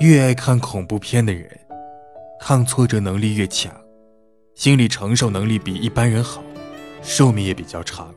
越爱看恐怖片的人抗挫折能力越强心理承受能力比一般人好寿命也比较长。